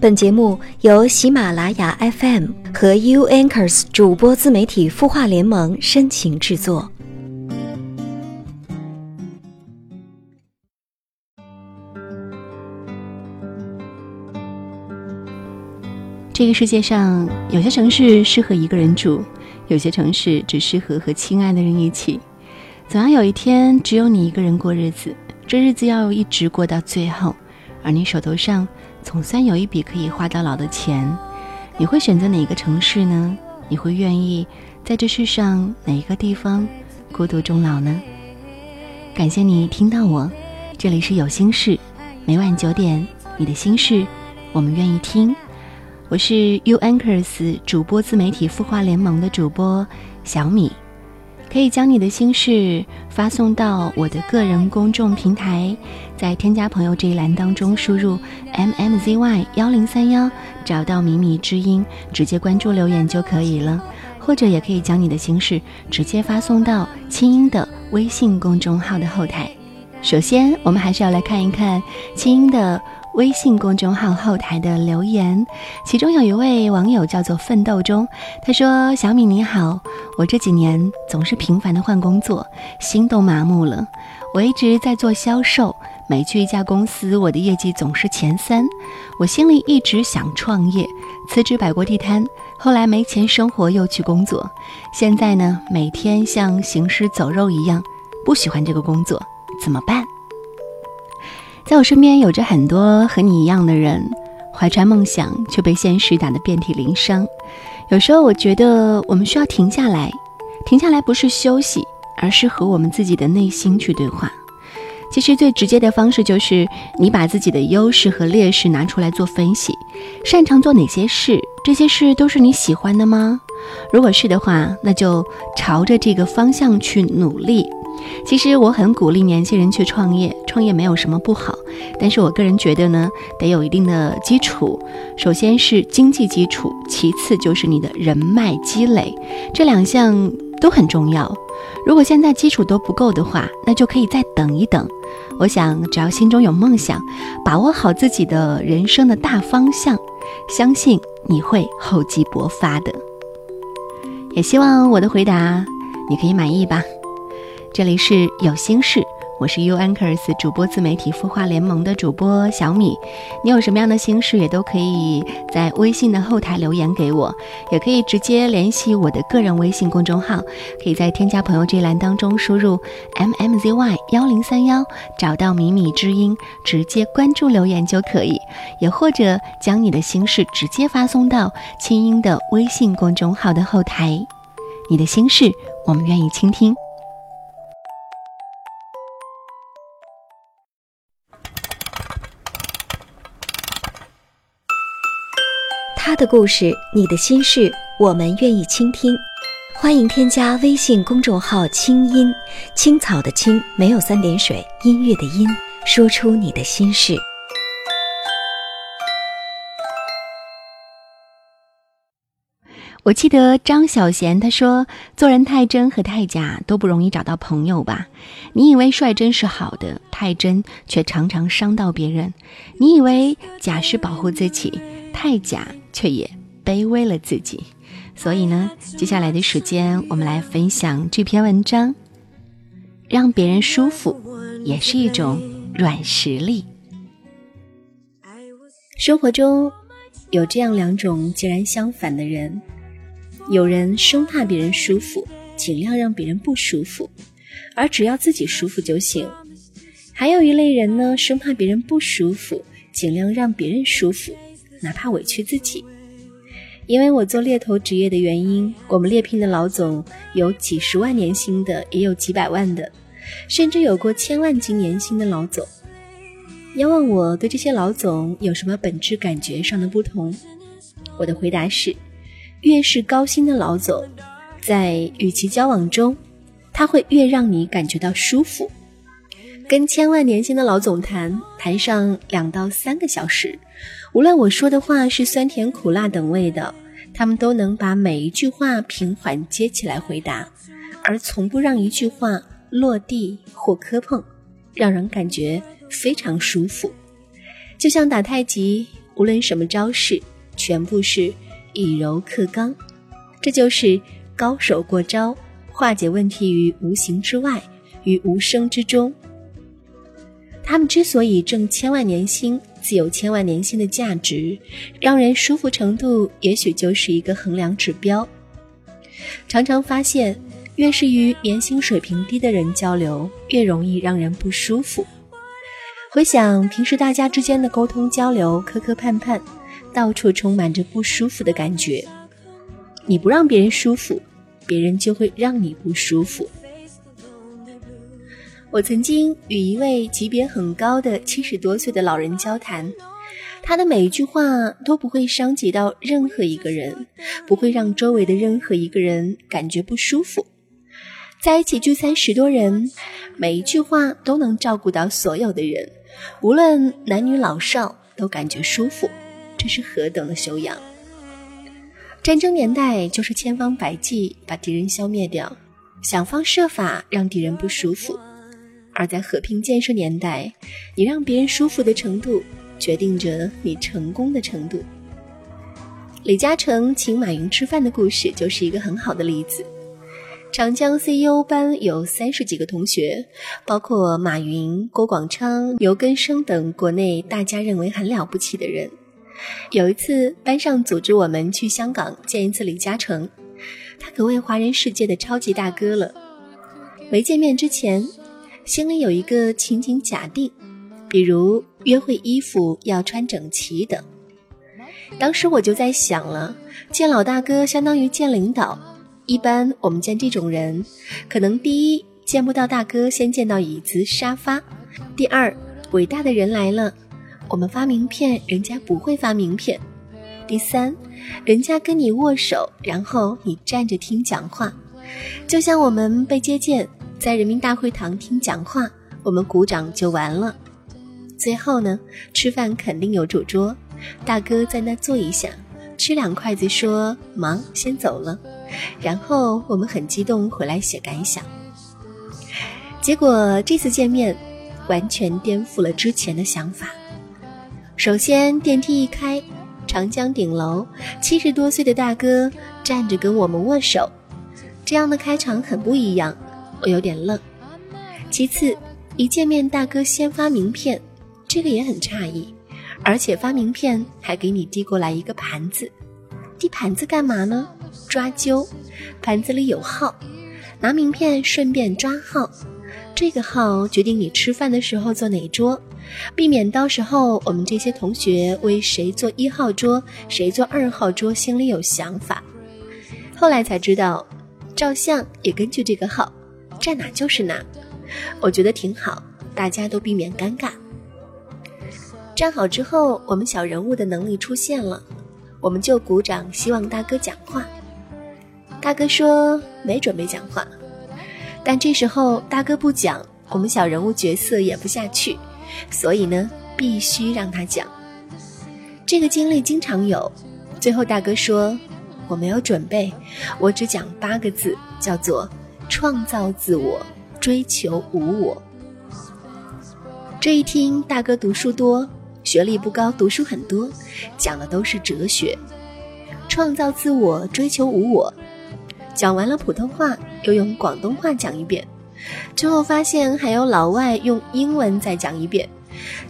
本节目由喜马拉雅 FM 和 U Anchors 主播自媒体孵化联盟深情制作。这个世界上，有些城市适合一个人住，有些城市只适合和亲爱的人一起。总要有一天，只有你一个人过日子，这日子要一直过到最后，而你手头上。总算有一笔可以花到老的钱，你会选择哪个城市呢？你会愿意在这世上哪一个地方孤独终老呢？感谢你听到我，这里是有心事，每晚九点，你的心事，我们愿意听。我是 U Anchors 主播自媒体孵化联盟的主播小米。可以将你的心事发送到我的个人公众平台，在添加朋友这一栏当中输入 m m z y 幺零三幺，找到米米之音，直接关注留言就可以了。或者也可以将你的心事直接发送到清音的微信公众号的后台。首先，我们还是要来看一看清音的。微信公众号后台的留言，其中有一位网友叫做奋斗中，他说：“小米你好，我这几年总是频繁的换工作，心都麻木了。我一直在做销售，每去一家公司，我的业绩总是前三。我心里一直想创业，辞职摆过地摊，后来没钱生活，又去工作。现在呢，每天像行尸走肉一样，不喜欢这个工作，怎么办？”在我身边有着很多和你一样的人，怀揣梦想却被现实打得遍体鳞伤。有时候我觉得我们需要停下来，停下来不是休息，而是和我们自己的内心去对话。其实最直接的方式就是你把自己的优势和劣势拿出来做分析，擅长做哪些事，这些事都是你喜欢的吗？如果是的话，那就朝着这个方向去努力。其实我很鼓励年轻人去创业，创业没有什么不好，但是我个人觉得呢，得有一定的基础。首先是经济基础，其次就是你的人脉积累，这两项都很重要。如果现在基础都不够的话，那就可以再等一等。我想，只要心中有梦想，把握好自己的人生的大方向，相信你会厚积薄发的。也希望我的回答你可以满意吧。这里是有心事，我是 U Anchors 主播自媒体孵化联盟的主播小米。你有什么样的心事，也都可以在微信的后台留言给我，也可以直接联系我的个人微信公众号，可以在添加朋友这一栏当中输入 m m z y 幺零三幺，找到米米之音，直接关注留言就可以。也或者将你的心事直接发送到清音的微信公众号的后台，你的心事我们愿意倾听。他的故事，你的心事，我们愿意倾听。欢迎添加微信公众号“清音青草”的青，没有三点水，音乐的音，说出你的心事。我记得张小娴她说：“做人太真和太假都不容易找到朋友吧？你以为率真是好的，太真却常常伤到别人；你以为假是保护自己，太假。”却也卑微了自己，所以呢，接下来的时间我们来分享这篇文章。让别人舒服也是一种软实力。生活中有这样两种截然相反的人：有人生怕别人舒服，尽量让别人不舒服，而只要自己舒服就行；还有一类人呢，生怕别人不舒服，尽量让别人舒服。哪怕委屈自己，因为我做猎头职业的原因，我们猎聘的老总有几十万年薪的，也有几百万的，甚至有过千万级年薪的老总。要问我对这些老总有什么本质感觉上的不同，我的回答是：越是高薪的老总，在与其交往中，他会越让你感觉到舒服。跟千万年薪的老总谈，谈上两到三个小时。无论我说的话是酸甜苦辣等味的，他们都能把每一句话平缓接起来回答，而从不让一句话落地或磕碰，让人感觉非常舒服。就像打太极，无论什么招式，全部是以柔克刚，这就是高手过招，化解问题于无形之外，于无声之中。他们之所以挣千万年薪，自有千万年薪的价值，让人舒服程度也许就是一个衡量指标。常常发现，越是与年薪水平低的人交流，越容易让人不舒服。回想平时大家之间的沟通交流，磕磕绊绊，到处充满着不舒服的感觉。你不让别人舒服，别人就会让你不舒服。我曾经与一位级别很高的七十多岁的老人交谈，他的每一句话都不会伤及到任何一个人，不会让周围的任何一个人感觉不舒服。在一起聚餐十多人，每一句话都能照顾到所有的人，无论男女老少都感觉舒服。这是何等的修养！战争年代就是千方百计把敌人消灭掉，想方设法让敌人不舒服。而在和平建设年代，你让别人舒服的程度，决定着你成功的程度。李嘉诚请马云吃饭的故事就是一个很好的例子。长江 CEO 班有三十几个同学，包括马云、郭广昌、牛根生等国内大家认为很了不起的人。有一次，班上组织我们去香港见一次李嘉诚，他可谓华人世界的超级大哥了。没见面之前。心里有一个情景假定，比如约会衣服要穿整齐等。当时我就在想了，见老大哥相当于见领导。一般我们见这种人，可能第一见不到大哥，先见到椅子沙发；第二，伟大的人来了，我们发名片，人家不会发名片；第三，人家跟你握手，然后你站着听讲话，就像我们被接见。在人民大会堂听讲话，我们鼓掌就完了。最后呢，吃饭肯定有主桌，大哥在那坐一下，吃两筷子，说忙先走了。然后我们很激动回来写感想。结果这次见面，完全颠覆了之前的想法。首先电梯一开，长江顶楼，七十多岁的大哥站着跟我们握手，这样的开场很不一样。我有点愣。其次，一见面大哥先发名片，这个也很诧异，而且发名片还给你递过来一个盘子，递盘子干嘛呢？抓阄，盘子里有号，拿名片顺便抓号，这个号决定你吃饭的时候坐哪桌，避免到时候我们这些同学为谁坐一号桌，谁坐二号桌心里有想法。后来才知道，照相也根据这个号。站哪就是哪，我觉得挺好，大家都避免尴尬。站好之后，我们小人物的能力出现了，我们就鼓掌，希望大哥讲话。大哥说没准备讲话，但这时候大哥不讲，我们小人物角色演不下去，所以呢，必须让他讲。这个经历经常有，最后大哥说我没有准备，我只讲八个字，叫做。创造自我，追求无我。这一听，大哥读书多，学历不高，读书很多，讲的都是哲学。创造自我，追求无我。讲完了普通话，又用广东话讲一遍，之后发现还有老外用英文再讲一遍，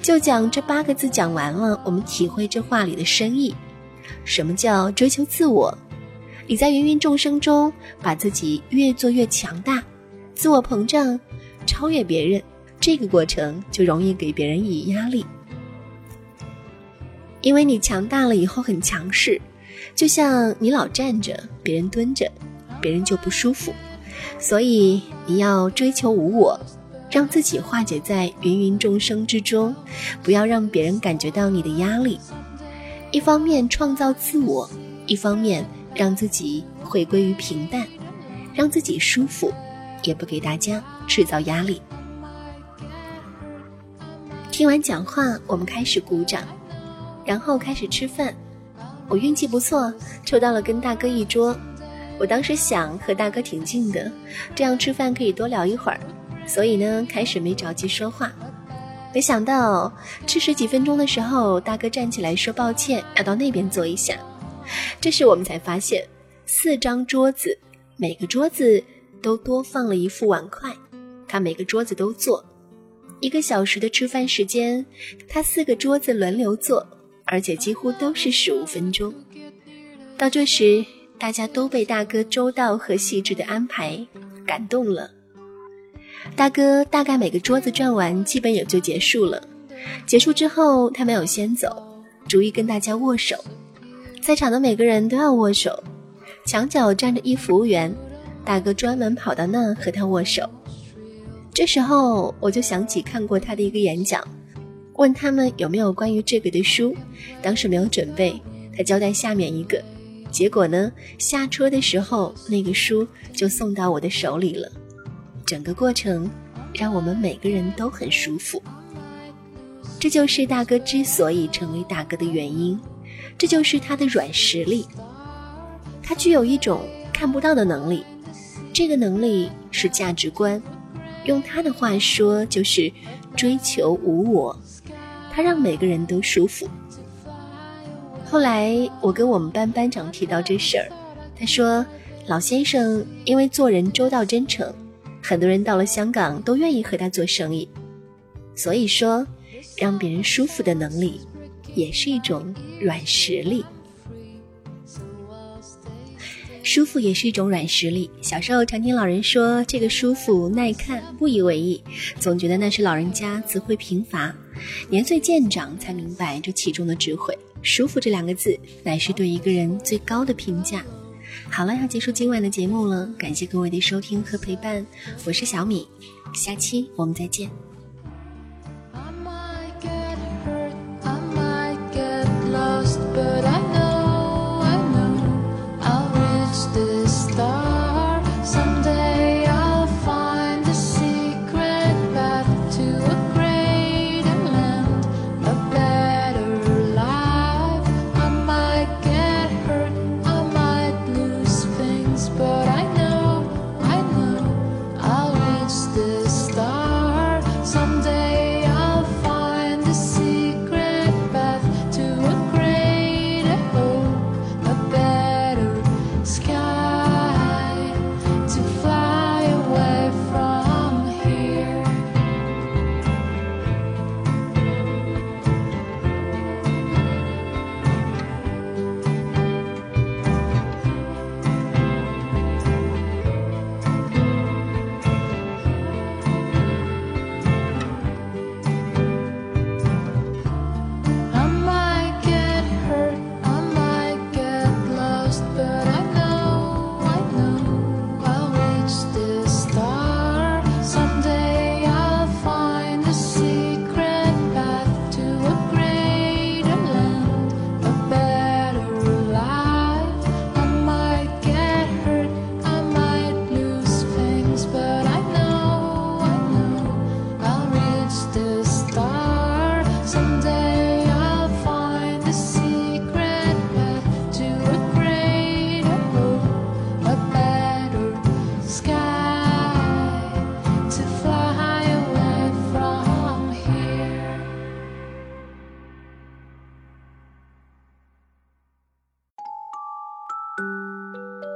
就讲这八个字。讲完了，我们体会这话里的深意。什么叫追求自我？你在芸芸众生中把自己越做越强大，自我膨胀，超越别人，这个过程就容易给别人以压力。因为你强大了以后很强势，就像你老站着，别人蹲着，别人就不舒服。所以你要追求无我，让自己化解在芸芸众生之中，不要让别人感觉到你的压力。一方面创造自我，一方面。让自己回归于平淡，让自己舒服，也不给大家制造压力。听完讲话，我们开始鼓掌，然后开始吃饭。我运气不错，抽到了跟大哥一桌。我当时想和大哥挺近的，这样吃饭可以多聊一会儿，所以呢，开始没着急说话。没想到吃十几分钟的时候，大哥站起来说抱歉，要到那边坐一下。这时我们才发现，四张桌子，每个桌子都多放了一副碗筷。他每个桌子都坐，一个小时的吃饭时间，他四个桌子轮流坐，而且几乎都是十五分钟。到这时，大家都被大哥周到和细致的安排感动了。大哥大概每个桌子转完，基本也就结束了。结束之后，他没有先走，逐一跟大家握手。在场的每个人都要握手。墙角站着一服务员，大哥专门跑到那和他握手。这时候我就想起看过他的一个演讲，问他们有没有关于这个的书，当时没有准备，他交代下面一个，结果呢下车的时候那个书就送到我的手里了，整个过程让我们每个人都很舒服，这就是大哥之所以成为大哥的原因，这就是他的软实力，他具有一种看不到的能力，这个能力是价值观。用他的话说，就是追求无我，他让每个人都舒服。后来我跟我们班班长提到这事儿，他说老先生因为做人周到真诚，很多人到了香港都愿意和他做生意。所以说，让别人舒服的能力，也是一种软实力。舒服也是一种软实力。小时候常听老人说这个舒服耐看，不以为意，总觉得那是老人家词汇贫乏。年岁渐长，才明白这其中的智慧。舒服这两个字，乃是对一个人最高的评价。好了，要结束今晚的节目了，感谢各位的收听和陪伴，我是小米，下期我们再见。